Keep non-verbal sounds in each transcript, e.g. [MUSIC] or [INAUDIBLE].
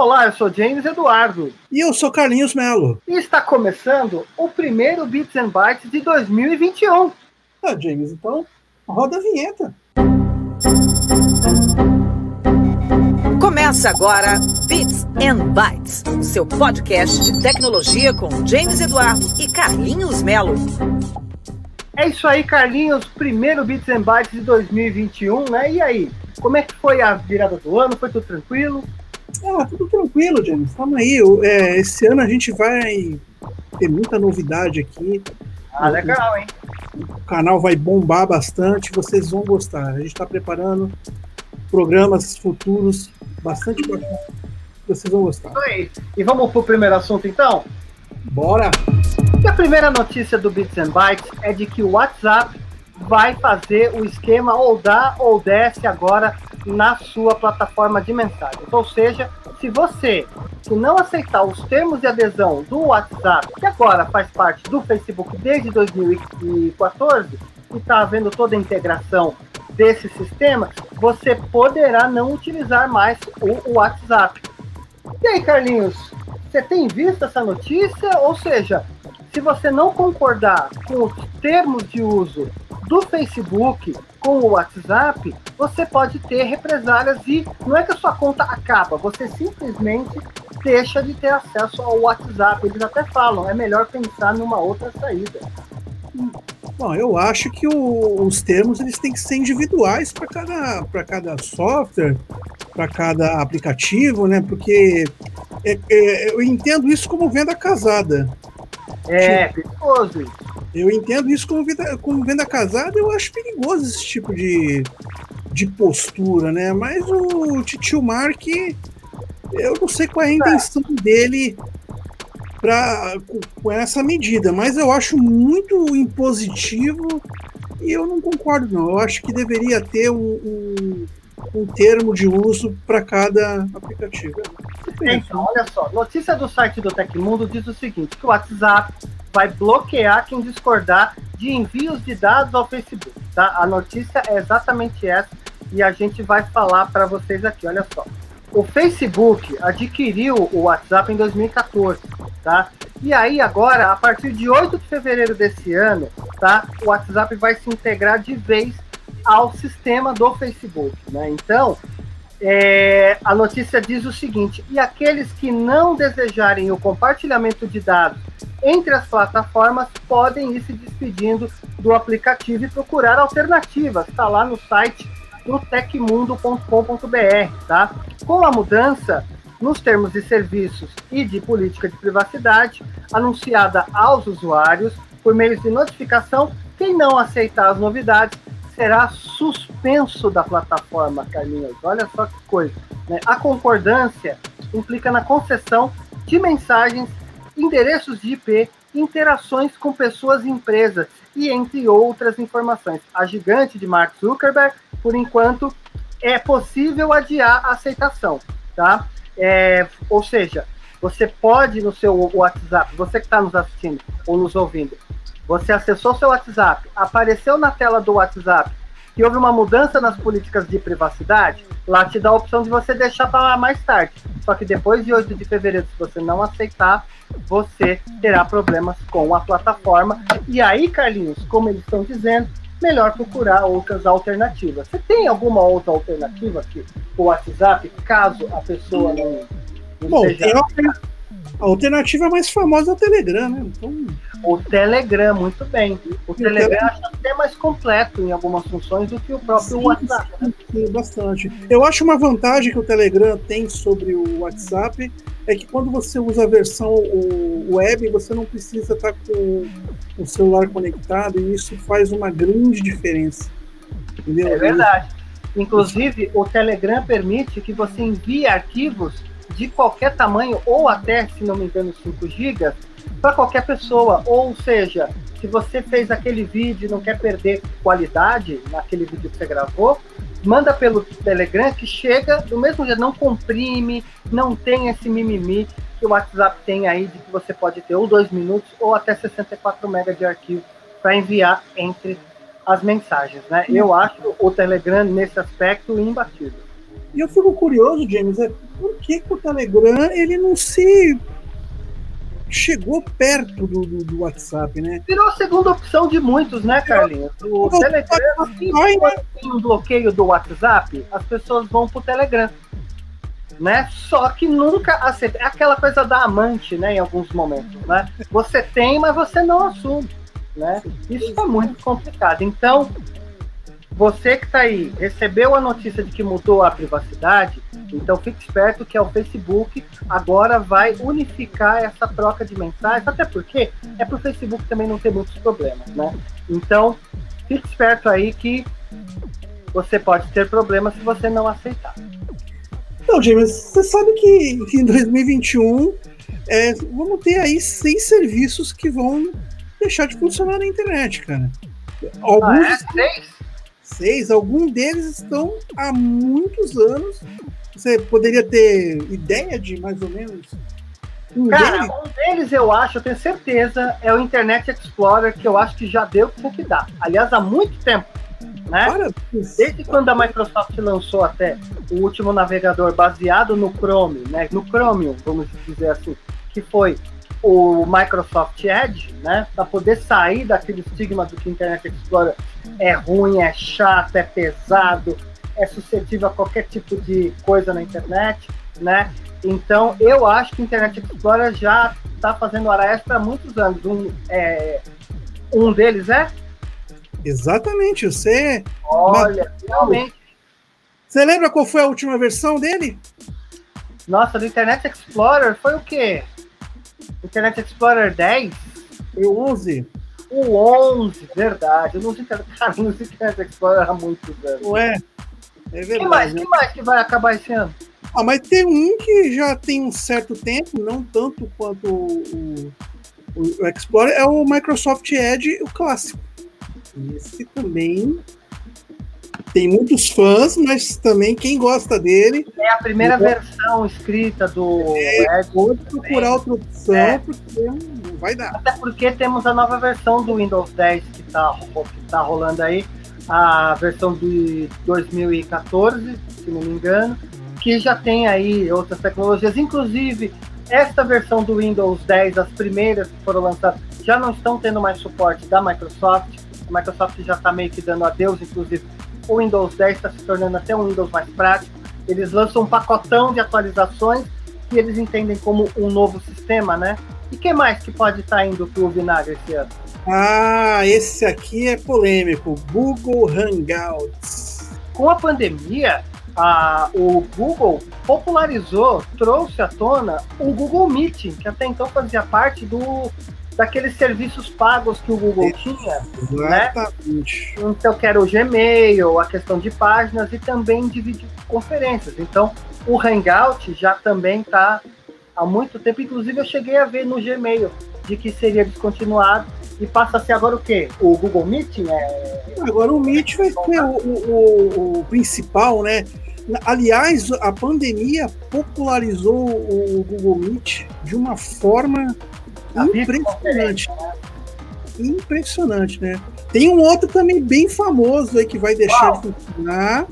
Olá, eu sou James Eduardo. E eu sou Carlinhos Melo. E está começando o primeiro Bits and Bytes de 2021. Ah, James, então roda a vinheta. Começa agora Bits and Bytes, o seu podcast de tecnologia com James Eduardo e Carlinhos Melo. É isso aí, Carlinhos. Primeiro Bits and Bytes de 2021, né? E aí? Como é que foi a virada do ano? Foi tudo tranquilo? Ah, tudo tranquilo, James. Calma aí. É, esse ano a gente vai ter muita novidade aqui. Ah, legal, hein? O canal vai bombar bastante, vocês vão gostar. A gente está preparando programas futuros bastante bacanas. Vocês vão gostar. E vamos pro primeiro assunto, então? Bora! E a primeira notícia do Bits and Bytes é de que o WhatsApp vai fazer o esquema ou dá ou desce agora na sua plataforma de mensagens. Ou seja, se você que não aceitar os termos de adesão do WhatsApp, que agora faz parte do Facebook desde 2014 e está havendo toda a integração desse sistema, você poderá não utilizar mais o WhatsApp. E aí, Carlinhos, você tem visto essa notícia? Ou seja, se você não concordar com os termos de uso do Facebook com o WhatsApp, você pode ter represálias e não é que a sua conta acaba, você simplesmente deixa de ter acesso ao WhatsApp. Eles até falam, é melhor pensar numa outra saída. Bom, eu acho que o, os termos eles têm que ser individuais para cada, cada software, para cada aplicativo, né? Porque é, é, eu entendo isso como venda casada. É, tipo, perigoso. Eu entendo isso como venda, como venda casada, eu acho perigoso esse tipo de, de postura, né? Mas o Titio Mark, eu não sei qual é a intenção dele pra, com, com essa medida, mas eu acho muito impositivo e eu não concordo, não. Eu acho que deveria ter um, um, um termo de uso para cada aplicativo. Então, olha só, notícia do site do Tecmundo diz o seguinte, que o WhatsApp vai bloquear quem discordar de envios de dados ao Facebook, tá? A notícia é exatamente essa e a gente vai falar para vocês aqui, olha só. O Facebook adquiriu o WhatsApp em 2014, tá? E aí agora, a partir de 8 de fevereiro desse ano, tá? O WhatsApp vai se integrar de vez ao sistema do Facebook, né? Então, é, a notícia diz o seguinte: e aqueles que não desejarem o compartilhamento de dados entre as plataformas podem ir se despedindo do aplicativo e procurar alternativas. Está lá no site do tecmundo.com.br, tá? Com a mudança nos termos de serviços e de política de privacidade anunciada aos usuários por meio de notificação, quem não aceitar as novidades será suspenso da plataforma, Carlinhos. Olha só que coisa. Né? A concordância implica na concessão de mensagens endereços de IP, interações com pessoas e empresas e entre outras informações. A gigante de Mark Zuckerberg, por enquanto, é possível adiar a aceitação, tá? É, ou seja, você pode no seu WhatsApp, você que está nos assistindo ou nos ouvindo, você acessou seu WhatsApp, apareceu na tela do WhatsApp que houve uma mudança nas políticas de privacidade, lá te dá a opção de você deixar para mais tarde. Só que depois de 8 de fevereiro, se você não aceitar, você terá problemas com a plataforma. E aí, Carlinhos, como eles estão dizendo, melhor procurar outras alternativas. Você tem alguma outra alternativa que o WhatsApp, caso a pessoa não, não Bom, seja... a alternativa mais famosa é o Telegram, né? Então o Telegram, muito bem. O Telegram acho até mais completo em algumas funções do que o próprio sim, WhatsApp. Sim, sim, bastante. Eu acho uma vantagem que o Telegram tem sobre o WhatsApp é que quando você usa a versão web, você não precisa estar com o celular conectado e isso faz uma grande diferença. Entendeu? É verdade. Inclusive, o Telegram permite que você envie arquivos de qualquer tamanho, ou até, se não me engano, 5 GB, para qualquer pessoa. Ou seja, se você fez aquele vídeo e não quer perder qualidade naquele vídeo que você gravou, manda pelo Telegram que chega do mesmo jeito, não comprime, não tem esse mimimi que o WhatsApp tem aí de que você pode ter ou dois minutos ou até 64 MB de arquivo para enviar entre as mensagens, né? Eu acho o Telegram nesse aspecto imbatível. E eu fico curioso, James, é por que, que o Telegram ele não se chegou perto do, do, do, WhatsApp, né? Virou a segunda opção de muitos, né, Carlinhos? O Telegram, tem um bloqueio do WhatsApp, as pessoas vão pro Telegram. Né? Só que nunca aceita. É aquela coisa da amante, né? Em alguns momentos, né? Você tem, mas você não assume, né? Isso é muito complicado. Então, você que está aí, recebeu a notícia de que mudou a privacidade, então fique esperto que é o Facebook agora vai unificar essa troca de mensagens, até porque é para o Facebook também não ter muitos problemas, né? Então, fique esperto aí que você pode ter problemas se você não aceitar. Então, James, você sabe que, que em 2021 é, vamos ter aí seis serviços que vão deixar de funcionar na internet, cara. Alguns ah, é? Seis? Seis, alguns deles estão há muitos anos você poderia ter ideia de mais ou menos? Um Cara, deles? um deles eu acho, eu tenho certeza, é o Internet Explorer, que eu acho que já deu o que dá. Aliás, há muito tempo. Né? Desde quando a Microsoft lançou até o último navegador baseado no Chrome, né? no Chromium, vamos dizer assim, que foi o Microsoft Edge, né? Para poder sair daquele estigma do que o Internet Explorer é ruim, é chato, é pesado, é suscetível a qualquer tipo de coisa na internet, né? Então, eu acho que o Internet Explorer já está fazendo hora extra há muitos anos. Um, é, um deles é? Exatamente, você. Olha, realmente. Você lembra qual foi a última versão dele? Nossa, do Internet Explorer foi o quê? Internet Explorer 10? E o 11? O 11, verdade. Eu não sei, [LAUGHS] cara, não sei Internet Explorer há muitos anos. Ué, é verdade. Que mais, né? que mais que vai acabar esse ano? Ah, mas tem um que já tem um certo tempo, não tanto quanto o, o, o Explorer, é o Microsoft Edge, o clássico. Esse também tem muitos fãs, mas também quem gosta dele. É a primeira versão escrita do é. Pode procurar outra opção, é. porque não vai dar. Até porque temos a nova versão do Windows 10 que está que tá rolando aí a versão de 2014, se não me engano, que já tem aí outras tecnologias, inclusive esta versão do Windows 10, as primeiras que foram lançadas, já não estão tendo mais suporte da Microsoft. A Microsoft já está meio que dando adeus, inclusive o Windows 10 está se tornando até um Windows mais prático. Eles lançam um pacotão de atualizações que eles entendem como um novo sistema, né? E que mais que pode estar tá indo para o Vinagre esse ano? Ah, esse aqui é polêmico. Google Hangouts. Com a pandemia, a, o Google popularizou, trouxe à tona o Google Meeting, que até então fazia parte do daqueles serviços pagos que o Google tinha, né? Exatamente. né? Então, que era o Gmail, a questão de páginas e também de videoconferências. Então, o Hangout já também está há muito tempo. Inclusive, eu cheguei a ver no Gmail de que seria descontinuado e passa a ser agora o quê? O Google Meet? Né? Agora o Meet vai ser o, o, o principal, né? Aliás, a pandemia popularizou o Google Meet de uma forma impressionante. Né? Impressionante, né? Tem um outro também bem famoso aí que vai deixar Uau. de funcionar.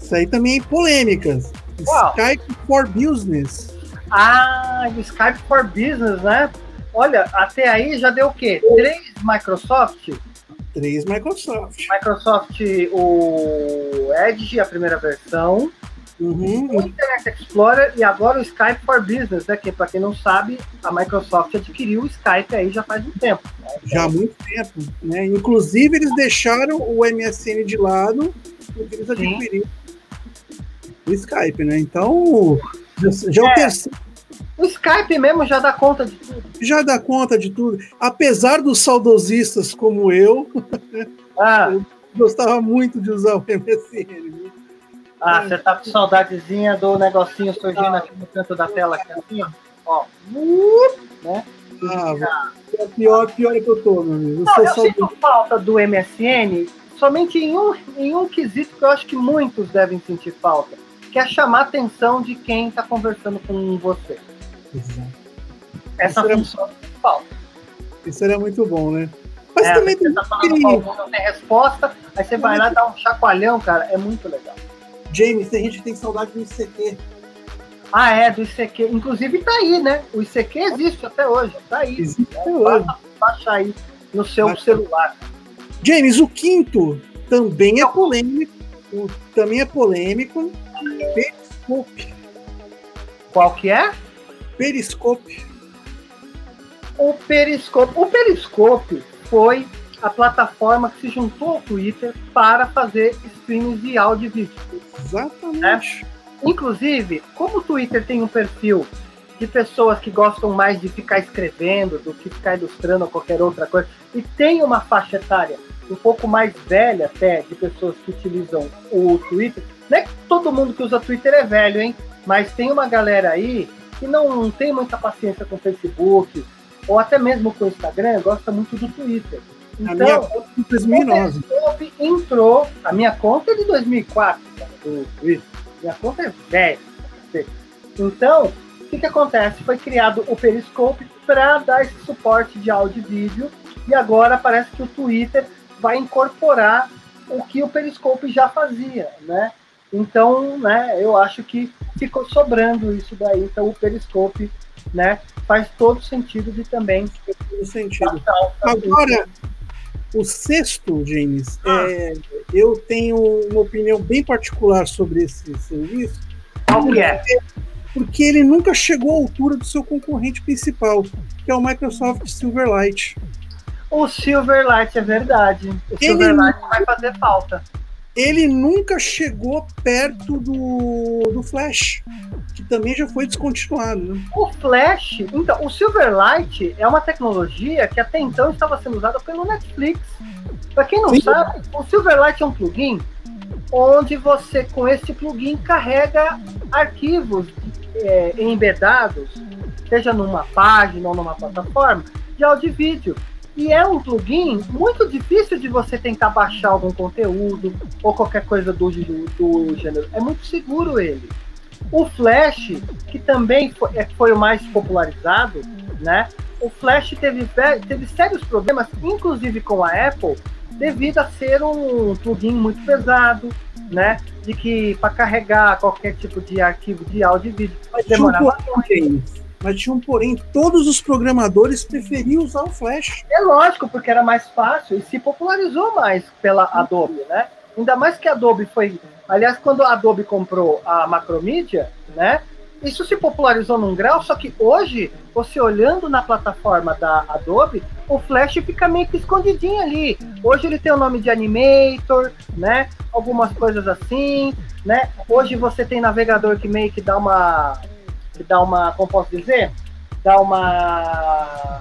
Isso aí também é polêmicas. Uau. Skype for Business. Ah, Skype for Business, né? Olha, até aí já deu o quê? Três Microsoft? Três Microsoft. Microsoft, o Edge, a primeira versão. Uhum. O Internet Explorer e agora o Skype for Business, né? Que para quem não sabe, a Microsoft adquiriu o Skype aí já faz um tempo. Né? Já há muito tempo, né? Inclusive eles deixaram o MSN de lado porque eles adquiriram o Skype, né? Então já é o é. terceiro o Skype mesmo já dá conta de tudo. Já dá conta de tudo. Apesar dos saudosistas como eu, ah. [LAUGHS] eu gostava muito de usar o MSN. Ah, você tá com saudadezinha do negocinho surgindo ah. aqui no canto da tela, aqui assim, ó. ó. Né? Ah, é pior, pior é que eu tô, meu amigo. Eu, Não, eu sinto falta do MSN somente em um, em um quesito que eu acho que muitos devem sentir falta, que é chamar a atenção de quem está conversando com você. Exato. Essa isso função era, falta. Isso era muito bom, né? Mas é, também tem. Tá falando que... não tem resposta, aí você vai lá dar um chacoalhão, cara, é muito legal. James, tem gente que tem saudade do ICQ. Ah, é, do ICQ. Inclusive tá aí, né? O ICQ existe até hoje. Tá aí. Existe até hoje. Baixa aí no seu celular. James, o quinto também é polêmico. Também é polêmico. Periscope. Qual que é? Periscope. O Periscope. O Periscope foi a plataforma que se juntou ao Twitter para fazer streams de áudio e vídeo. Exatamente. Né? Inclusive, como o Twitter tem um perfil de pessoas que gostam mais de ficar escrevendo do que ficar ilustrando ou qualquer outra coisa, e tem uma faixa etária um pouco mais velha até de pessoas que utilizam o Twitter. Não é que todo mundo que usa Twitter é velho, hein? Mas tem uma galera aí que não tem muita paciência com o Facebook, ou até mesmo com o Instagram, gosta muito do Twitter. Então, a minha conta de 2009. entrou, a minha conta é de 2004, do Twitter. Minha conta é velha. Então, o que, que acontece? Foi criado o Periscope para dar esse suporte de áudio e vídeo, e agora parece que o Twitter vai incorporar o que o Periscope já fazia, né? Então, né, eu acho que ficou sobrando isso daí. Então, o Periscope, né, faz todo sentido de também. Todo sentido. Agora, o sexto, James, ah. é, eu tenho uma opinião bem particular sobre esse serviço. Qual que é? Porque ele nunca chegou à altura do seu concorrente principal, que é o Microsoft Silverlight. O Silverlight é verdade. O ele Silverlight vai fazer falta. Ele nunca chegou perto do, do Flash, que também já foi descontinuado. Né? O Flash, então, o Silverlight é uma tecnologia que até então estava sendo usada pelo Netflix. Para quem não Sim. sabe, o Silverlight é um plugin onde você, com esse plugin, carrega arquivos é, embedados, seja numa página ou numa plataforma, de áudio e vídeo. E é um plugin muito difícil de você tentar baixar algum conteúdo ou qualquer coisa do, do, do gênero. É muito seguro ele. O Flash, que também foi, é, foi o mais popularizado, né? O Flash teve, teve sérios problemas, inclusive com a Apple, devido a ser um plugin muito pesado, né? De que para carregar qualquer tipo de arquivo de áudio e vídeo demorava muito. Mas tinha um porém, todos os programadores preferiam usar o Flash. É lógico, porque era mais fácil e se popularizou mais pela Adobe, né? Ainda mais que a Adobe foi. Aliás, quando a Adobe comprou a Macromedia, né? Isso se popularizou num grau, só que hoje, você olhando na plataforma da Adobe, o Flash fica meio que escondidinho ali. Hoje ele tem o nome de Animator, né? Algumas coisas assim, né? Hoje você tem navegador que meio que dá uma dá uma, como posso dizer, dá uma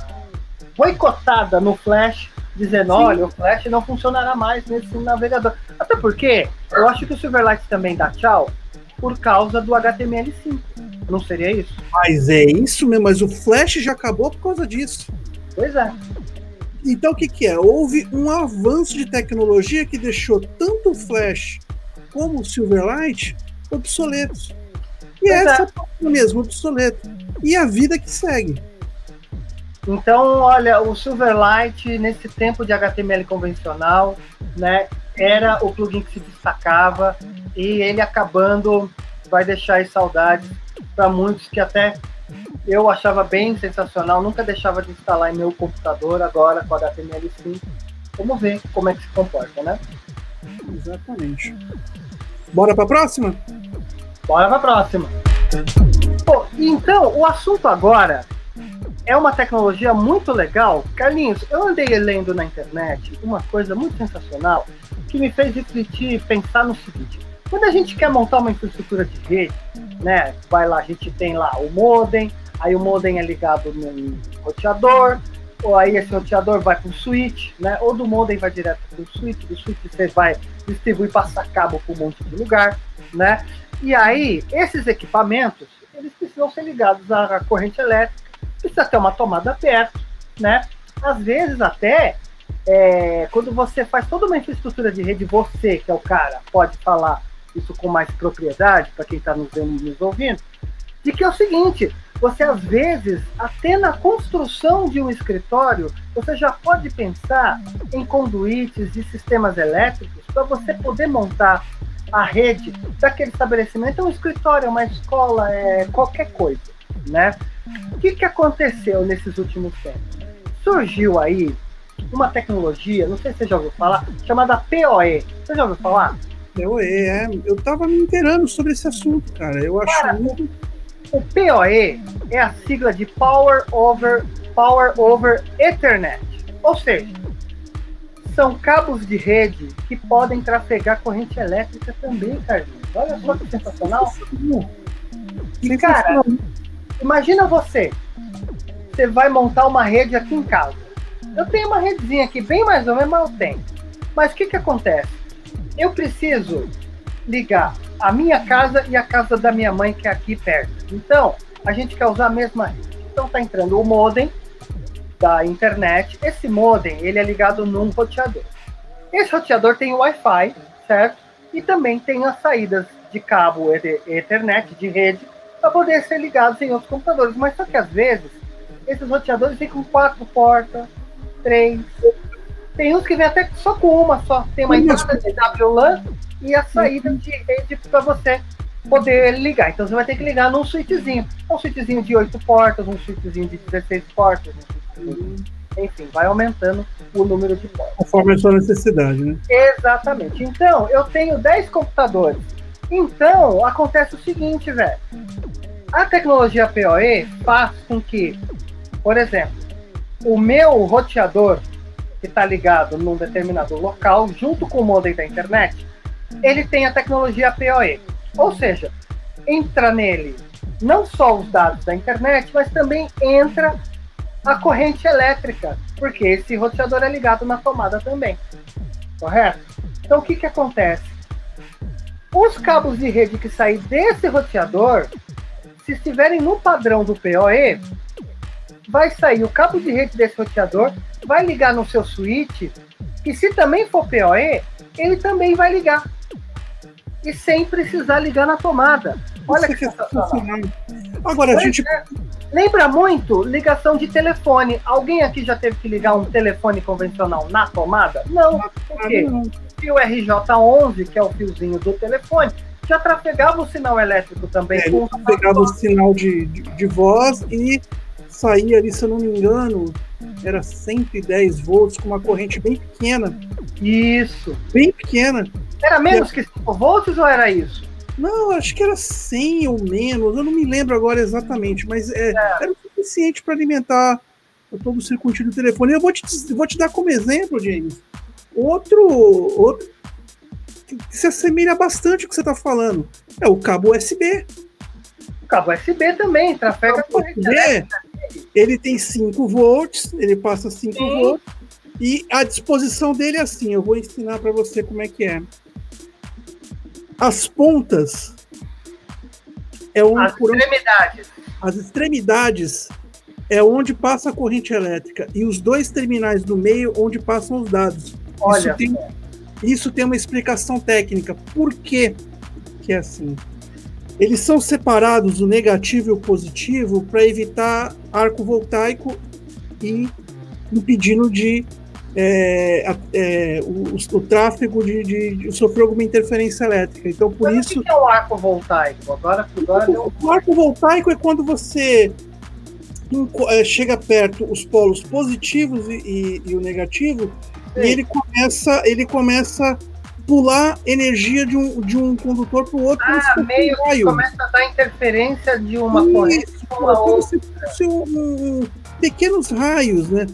boicotada no Flash, dizendo, Sim. olha, o Flash não funcionará mais nesse navegador. Até porque eu acho que o Silverlight também dá tchau por causa do HTML5. Não seria isso? Mas é isso mesmo, mas o Flash já acabou por causa disso. Pois é. Então o que, que é? Houve um avanço de tecnologia que deixou tanto o Flash como o Silverlight obsoletos. E pois essa é. mesmo, obsoleto. E a vida que segue. Então, olha, o Silverlight, nesse tempo de HTML convencional, né, era o plugin que se destacava e ele acabando vai deixar aí saudades para muitos que até eu achava bem sensacional, nunca deixava de instalar em meu computador, agora com HTML5. Vamos ver como é que se comporta, né? Exatamente. Bora para a próxima? Bora pra próxima. Então, o assunto agora é uma tecnologia muito legal. Carlinhos, eu andei lendo na internet uma coisa muito sensacional que me fez refletir e pensar no seguinte. Quando a gente quer montar uma infraestrutura de rede, né, vai lá, a gente tem lá o modem, aí o modem é ligado num roteador, ou aí esse roteador vai para o switch, né, ou do modem vai direto para o switch, do switch você vai distribuir passar cabo para um monte de lugar, né? E aí, esses equipamentos, eles precisam ser ligados à corrente elétrica, precisa ter uma tomada perto, né? Às vezes até, é, quando você faz toda uma infraestrutura de rede, você, que é o cara, pode falar isso com mais propriedade, para quem está nos, nos ouvindo, de que é o seguinte, você às vezes, até na construção de um escritório, você já pode pensar em conduítes e sistemas elétricos para você poder montar a rede daquele estabelecimento, é um escritório, uma escola, é qualquer coisa, né? O que, que aconteceu nesses últimos tempos? Surgiu aí uma tecnologia, não sei se você já ouviu falar, chamada PoE. Você já ouviu falar? PoE, é. Eu tava me inteirando sobre esse assunto, cara. Eu acho muito. O PoE é a sigla de Power Over Power Over Ethernet. Ou seja, são cabos de rede que podem trafegar corrente elétrica também, Carlinhos. Olha só que sensacional. E, cara, imagina você. Você vai montar uma rede aqui em casa. Eu tenho uma redezinha aqui, bem mais ou menos, mas eu tenho. Mas o que, que acontece? Eu preciso ligar a minha casa e a casa da minha mãe, que é aqui perto. Então, a gente quer usar a mesma rede. Então, tá entrando o modem da internet. Esse modem, ele é ligado num roteador. Esse roteador tem Wi-Fi, certo? E também tem as saídas de cabo Ethernet, de rede, para poder ser ligados em outros computadores. Mas só que às vezes, esses roteadores vêm com quatro portas, três. Tem uns que vem até só com uma só. Tem uma entrada de WLAN e a saída de rede para você poder ligar. Então você vai ter que ligar num switchzinho. Um switchzinho de 8 portas, um switchzinho de 16 portas, um enfim, vai aumentando o número de portas. Conforme a sua necessidade, né? Exatamente. Então, eu tenho 10 computadores. Então, acontece o seguinte, velho. A tecnologia PoE faz com que, por exemplo, o meu roteador que está ligado num determinado local, junto com o modem da internet, ele tem a tecnologia PoE. Ou seja, entra nele não só os dados da internet, mas também entra a corrente elétrica, porque esse roteador é ligado na tomada também. Correto? Então o que, que acontece? Os cabos de rede que saem desse roteador, se estiverem no padrão do PoE, vai sair o cabo de rede desse roteador, vai ligar no seu switch, e se também for PoE, ele também vai ligar. E sem precisar ligar na tomada. Olha que, que sensacional. Agora, a gente. É. Lembra muito ligação de telefone. Alguém aqui já teve que ligar um telefone convencional na tomada? Não. Por quê? Porque o RJ11, que é o fiozinho do telefone, já trafegava o sinal elétrico também. É, trafegava o sinal de, de, de voz e saía ali, se eu não me engano, era 110 volts com uma corrente bem pequena. Isso. Bem pequena. Era menos que 5 volts ou era isso? Não, acho que era 100 ou menos, eu não me lembro agora exatamente, mas é, é. era o suficiente para alimentar todo o circuito do telefone. Eu vou te, vou te dar como exemplo, James, outro, outro que se assemelha bastante ao que você está falando. É o cabo USB. O cabo USB também, trafega corrente Ele tem 5 volts, ele passa 5 volts, e a disposição dele é assim, eu vou ensinar para você como é que é. As pontas é onde as extremidades. As extremidades é onde passa a corrente elétrica e os dois terminais do meio onde passam os dados. Olha, isso tem, isso tem uma explicação técnica. Por que que é assim? Eles são separados o negativo e o positivo para evitar arco voltaico e impedindo de é, é, o, o, tráfego de, de, de, sofrer alguma interferência elétrica. Então, por Mas isso. O que é o arco voltaico? Agora, agora o, o arco voltaico é quando você é, chega perto os polos positivos e, e, e o negativo, Sim. e ele começa, ele começa pular energia de um, de um condutor para o outro. Ah, meio um que começa a dar interferência de uma Isso, corrente com a outra. Um, um, pequenos raios, né?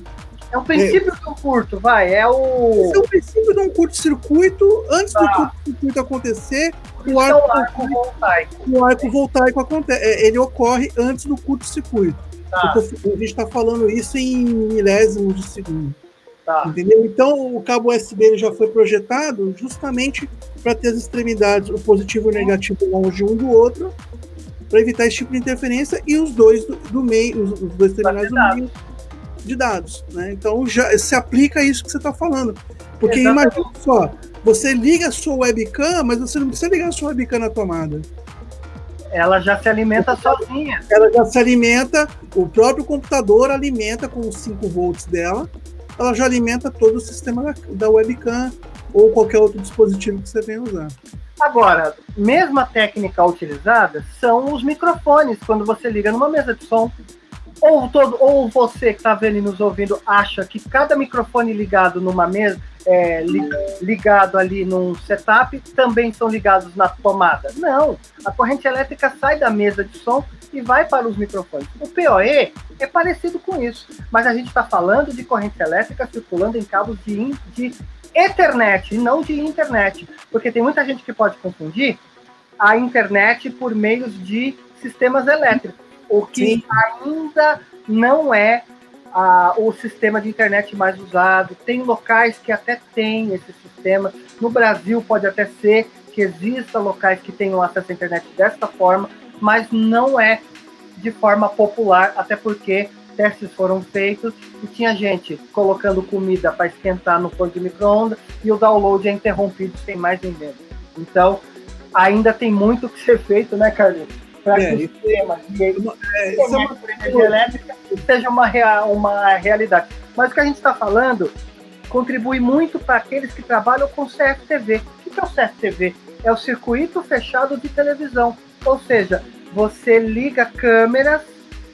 É o princípio é. do curto, vai. É o. É o princípio de um curto-circuito. Antes tá. do curto-circuito acontecer, o arco, é o arco voltaico. O arco voltaico acontece. É, ele ocorre antes do curto-circuito. Tá. a gente está falando isso em milésimos de segundo. Tá. Entendeu? Então o cabo USB já foi projetado justamente para ter as extremidades, o positivo e o negativo longe um do outro, para evitar esse tipo de interferência e os dois do, do meio, os, os dois terminais do meio de dados. Né? Então já se aplica isso que você está falando. Porque Exatamente. imagina só, você liga a sua webcam, mas você não precisa ligar a sua webcam na tomada. Ela já se alimenta sozinha. Ela já se alimenta, o próprio computador alimenta com os 5 volts dela, ela já alimenta todo o sistema da, da webcam ou qualquer outro dispositivo que você venha usar. Agora, mesma técnica utilizada são os microfones, quando você liga numa mesa de som. Ou, todo, ou você que está vendo e nos ouvindo acha que cada microfone ligado numa mesa, é, li, ligado ali num setup, também são ligados na tomada. Não, a corrente elétrica sai da mesa de som e vai para os microfones. O PoE é parecido com isso, mas a gente está falando de corrente elétrica circulando em cabos de, de Ethernet, não de internet, porque tem muita gente que pode confundir a internet por meios de sistemas elétricos, o que Sim. ainda não é a, o sistema de internet mais usado. Tem locais que até têm esse sistema. No Brasil pode até ser que exista locais que tenham acesso à internet desta forma, mas não é de forma popular, até porque testes foram feitos e tinha gente colocando comida para esquentar no forno de micro-ondas e o download é interrompido sem mais nem menos. Então, ainda tem muito que ser feito, né, Carlos? Para é, que o sistema de é, energia elétrica seja uma, uma realidade. Mas o que a gente está falando contribui muito para aqueles que trabalham com CFTV. O que é o CFTV? É o circuito fechado de televisão. Ou seja, você liga câmeras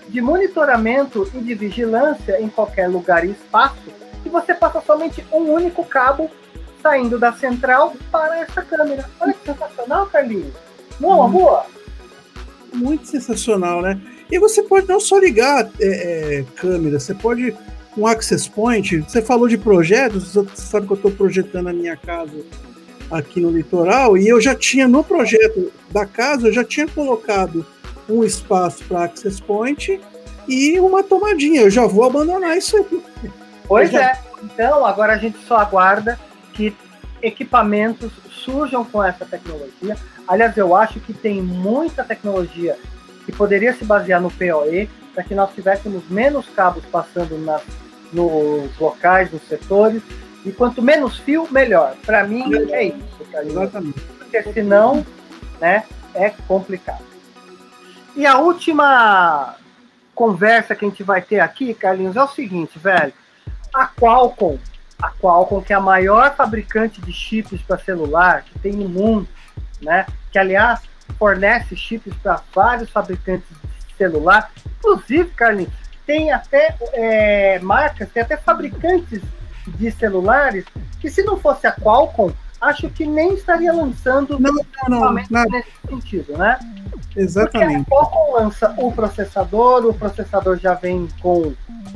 de monitoramento e de vigilância em qualquer lugar e espaço, e você passa somente um único cabo saindo da central para essa câmera. Olha que sensacional, Carlinhos. Não é uma boa? Muito sensacional, né? E você pode não só ligar é, é, câmera, você pode um access point. Você falou de projetos, você sabe que eu estou projetando a minha casa aqui no litoral e eu já tinha no projeto da casa, eu já tinha colocado um espaço para access point e uma tomadinha. Eu já vou abandonar isso aí. Pois já... é. Então, agora a gente só aguarda que equipamentos surjam com essa tecnologia. Aliás, eu acho que tem muita tecnologia que poderia se basear no PoE para que nós tivéssemos menos cabos passando nas, nos locais, nos setores. E quanto menos fio, melhor. Para mim, é isso. Exatamente. Porque senão, né, é complicado. E a última conversa que a gente vai ter aqui, Carlinhos, é o seguinte, velho. A Qualcomm, a Qualcomm, que é a maior fabricante de chips para celular que tem no mundo, né? Que, aliás, fornece chips para vários fabricantes de celular. Inclusive, Carlinhos, tem até é, marcas, tem até fabricantes de celulares que, se não fosse a Qualcomm, acho que nem estaria lançando não, não, não, nesse sentido, né? Exatamente. Porque a Qualcomm lança o processador, o processador já vem com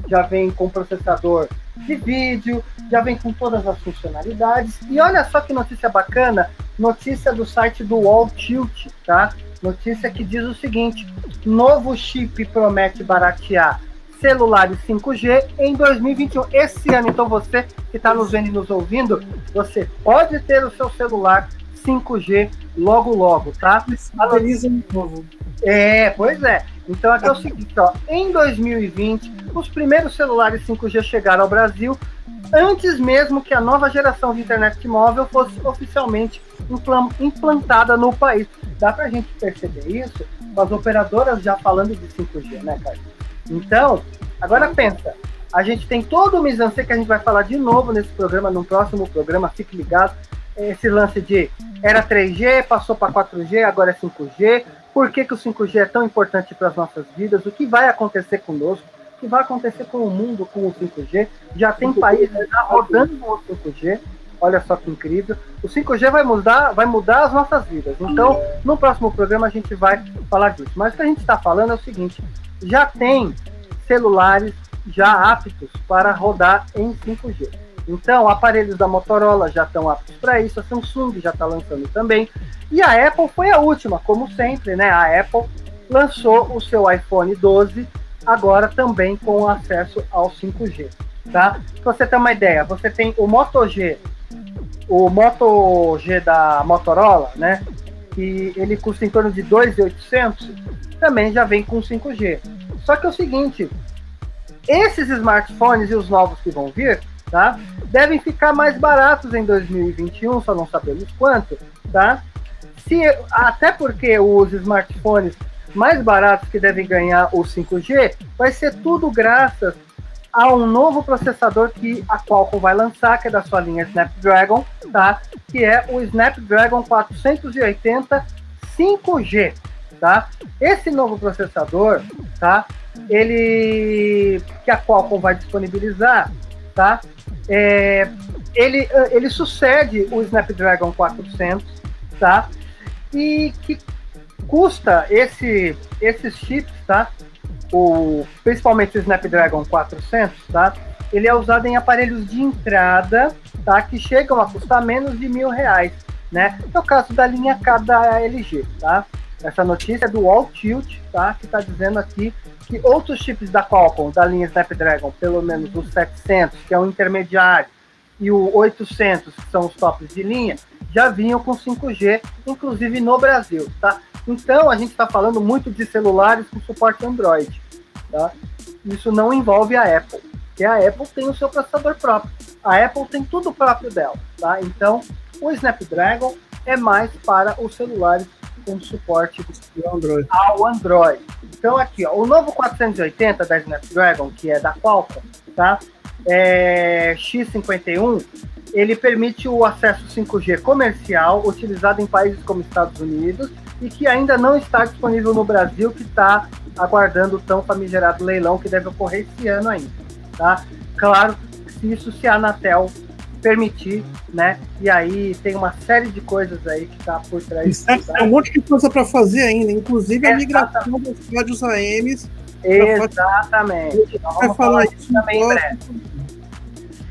já vem com processador de vídeo, já vem com todas as funcionalidades. E olha só que notícia bacana, notícia do site do Wall Tilt, tá? Notícia que diz o seguinte: novo chip promete baratear celulares 5G em 2021. Esse ano, então você que está nos vendo e nos ouvindo, você pode ter o seu celular 5G logo logo, tá? Atualiza um novo. É, pois é. Então aqui é o seguinte, ó, em 2020, os primeiros celulares 5G chegaram ao Brasil antes mesmo que a nova geração de internet móvel fosse oficialmente implantada no país. Dá pra gente perceber isso com as operadoras já falando de 5G, né, cara? Então, agora pensa, a gente tem todo o misancê que a gente vai falar de novo nesse programa, no próximo programa, fique ligado. Esse lance de era 3G, passou para 4G, agora é 5G. Por que, que o 5G é tão importante para as nossas vidas? O que vai acontecer conosco? O que vai acontecer com o mundo com o 5G? Já tem países já rodando com o 5G. Olha só que incrível. O 5G vai mudar, vai mudar as nossas vidas. Então, no próximo programa a gente vai falar disso. Mas o que a gente está falando é o seguinte: já tem celulares já aptos para rodar em 5G. Então, aparelhos da Motorola já estão aptos para isso, a Samsung já está lançando também. E a Apple foi a última, como sempre, né? A Apple lançou o seu iPhone 12 agora também com acesso ao 5G, tá? Pra você ter uma ideia, você tem o Moto G, o Moto G da Motorola, né? Que ele custa em torno de 2.800, também já vem com 5G. Só que é o seguinte, esses smartphones e os novos que vão vir, tá? Devem ficar mais baratos em 2021, só não sabemos quanto, tá? Se, até porque os smartphones mais baratos que devem ganhar o 5G vai ser tudo graças há um novo processador que a Qualcomm vai lançar, que é da sua linha Snapdragon, tá? Que é o Snapdragon 480 5G, tá? Esse novo processador, tá? Ele que a Qualcomm vai disponibilizar, tá? É, ele, ele sucede o Snapdragon 400, tá? E que custa esse, esses chips, tá? O, principalmente o Snapdragon 400, tá? Ele é usado em aparelhos de entrada, tá? Que chegam a custar menos de mil reais, né? É o caso da linha K da LG, tá? Essa notícia é do Wall Tilt, tá? Que está dizendo aqui que outros chips da Qualcomm, da linha Snapdragon, pelo menos o 700, que é o intermediário, e o 800, que são os tops de linha, já vinham com 5G, inclusive no Brasil, tá? Então, a gente está falando muito de celulares com suporte Android, tá? Isso não envolve a Apple, porque a Apple tem o seu processador próprio. A Apple tem tudo próprio dela, tá? Então, o Snapdragon é mais para os celulares com suporte Android. ao Android. Então aqui, ó, o novo 480 da Snapdragon, que é da Qualcomm, tá? É, X51, ele permite o acesso 5G comercial utilizado em países como Estados Unidos e que ainda não está disponível no Brasil, que está aguardando o tão famigerado leilão que deve ocorrer esse ano ainda, tá? Claro, se isso se a Anatel permitir, né? E aí tem uma série de coisas aí que tá por trás. Tem um monte de coisa para fazer ainda, inclusive a migração dos rádios AMs. Exatamente. Nós vamos falar isso também em breve.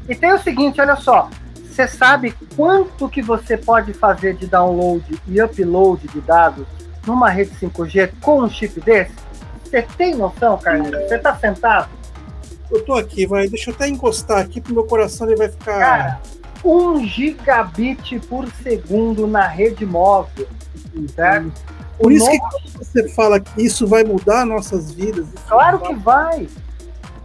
E tem o seguinte, olha só, você sabe quanto que você pode fazer de download e upload de dados numa rede 5G com um chip desse? Você tem noção, Carlinhos? Você tá sentado? Eu tô aqui, vai. Deixa eu até encostar aqui pro meu coração, ele vai ficar. Cara, 1 gigabit por segundo na rede móvel. Certo? Por o isso novo... que você fala que isso vai mudar nossas vidas. Claro que vai.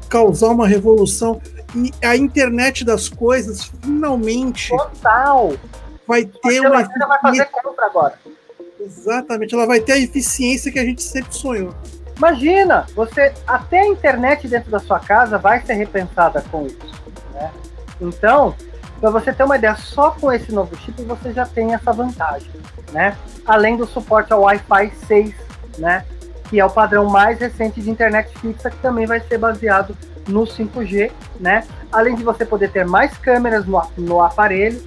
Causar uma revolução. E a internet das coisas finalmente. Total. Vai ter uma. Eficiência... vai fazer compra agora. Exatamente, ela vai ter a eficiência que a gente sempre sonhou. Imagina, você até a internet dentro da sua casa vai ser repensada com isso. Né? Então, para você ter uma ideia, só com esse novo chip você já tem essa vantagem, né? Além do suporte ao Wi-Fi 6, né? Que é o padrão mais recente de internet fixa, que também vai ser baseado no 5G, né? Além de você poder ter mais câmeras no, no aparelho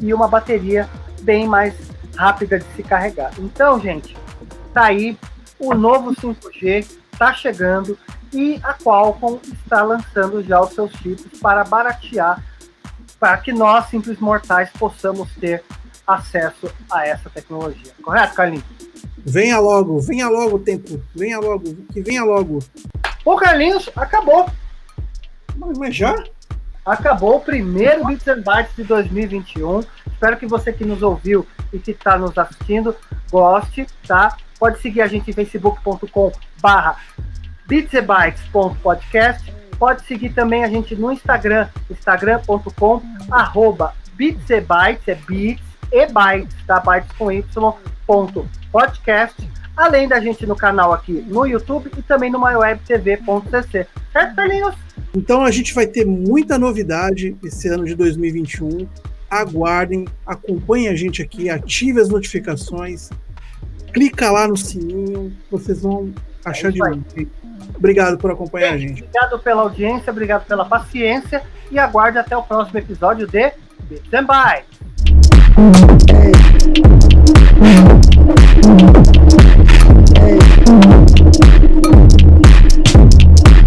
e uma bateria bem mais rápida de se carregar. Então, gente, tá aí o novo 5G está chegando e a Qualcomm está lançando já os seus chips para baratear, para que nós, simples mortais, possamos ter acesso a essa tecnologia. Correto, Carlinhos? Venha logo, venha logo, tempo. Venha logo, que venha logo. Ô, Carlinhos, acabou. Mas, mas já? Acabou o primeiro Bits and Bytes de 2021. Espero que você que nos ouviu e que está nos assistindo goste, tá? Pode seguir a gente em facebook.com barra bitsebytes.podcast. Pode seguir também a gente no Instagram, instagram.com arroba bitsebytes, é bits e bytes, tá? Bytes com y, ponto, podcast. Além da gente no canal aqui no YouTube e também no mywebtv.cc. Certo, Carlinhos? Então a gente vai ter muita novidade esse ano de 2021. Aguardem, acompanhem a gente aqui, ative as notificações, clica lá no sininho, vocês vão achar é de novo. Obrigado por acompanhar Bem, a gente. Obrigado pela audiência, obrigado pela paciência e aguarde até o próximo episódio de Bits and.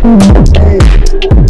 Thank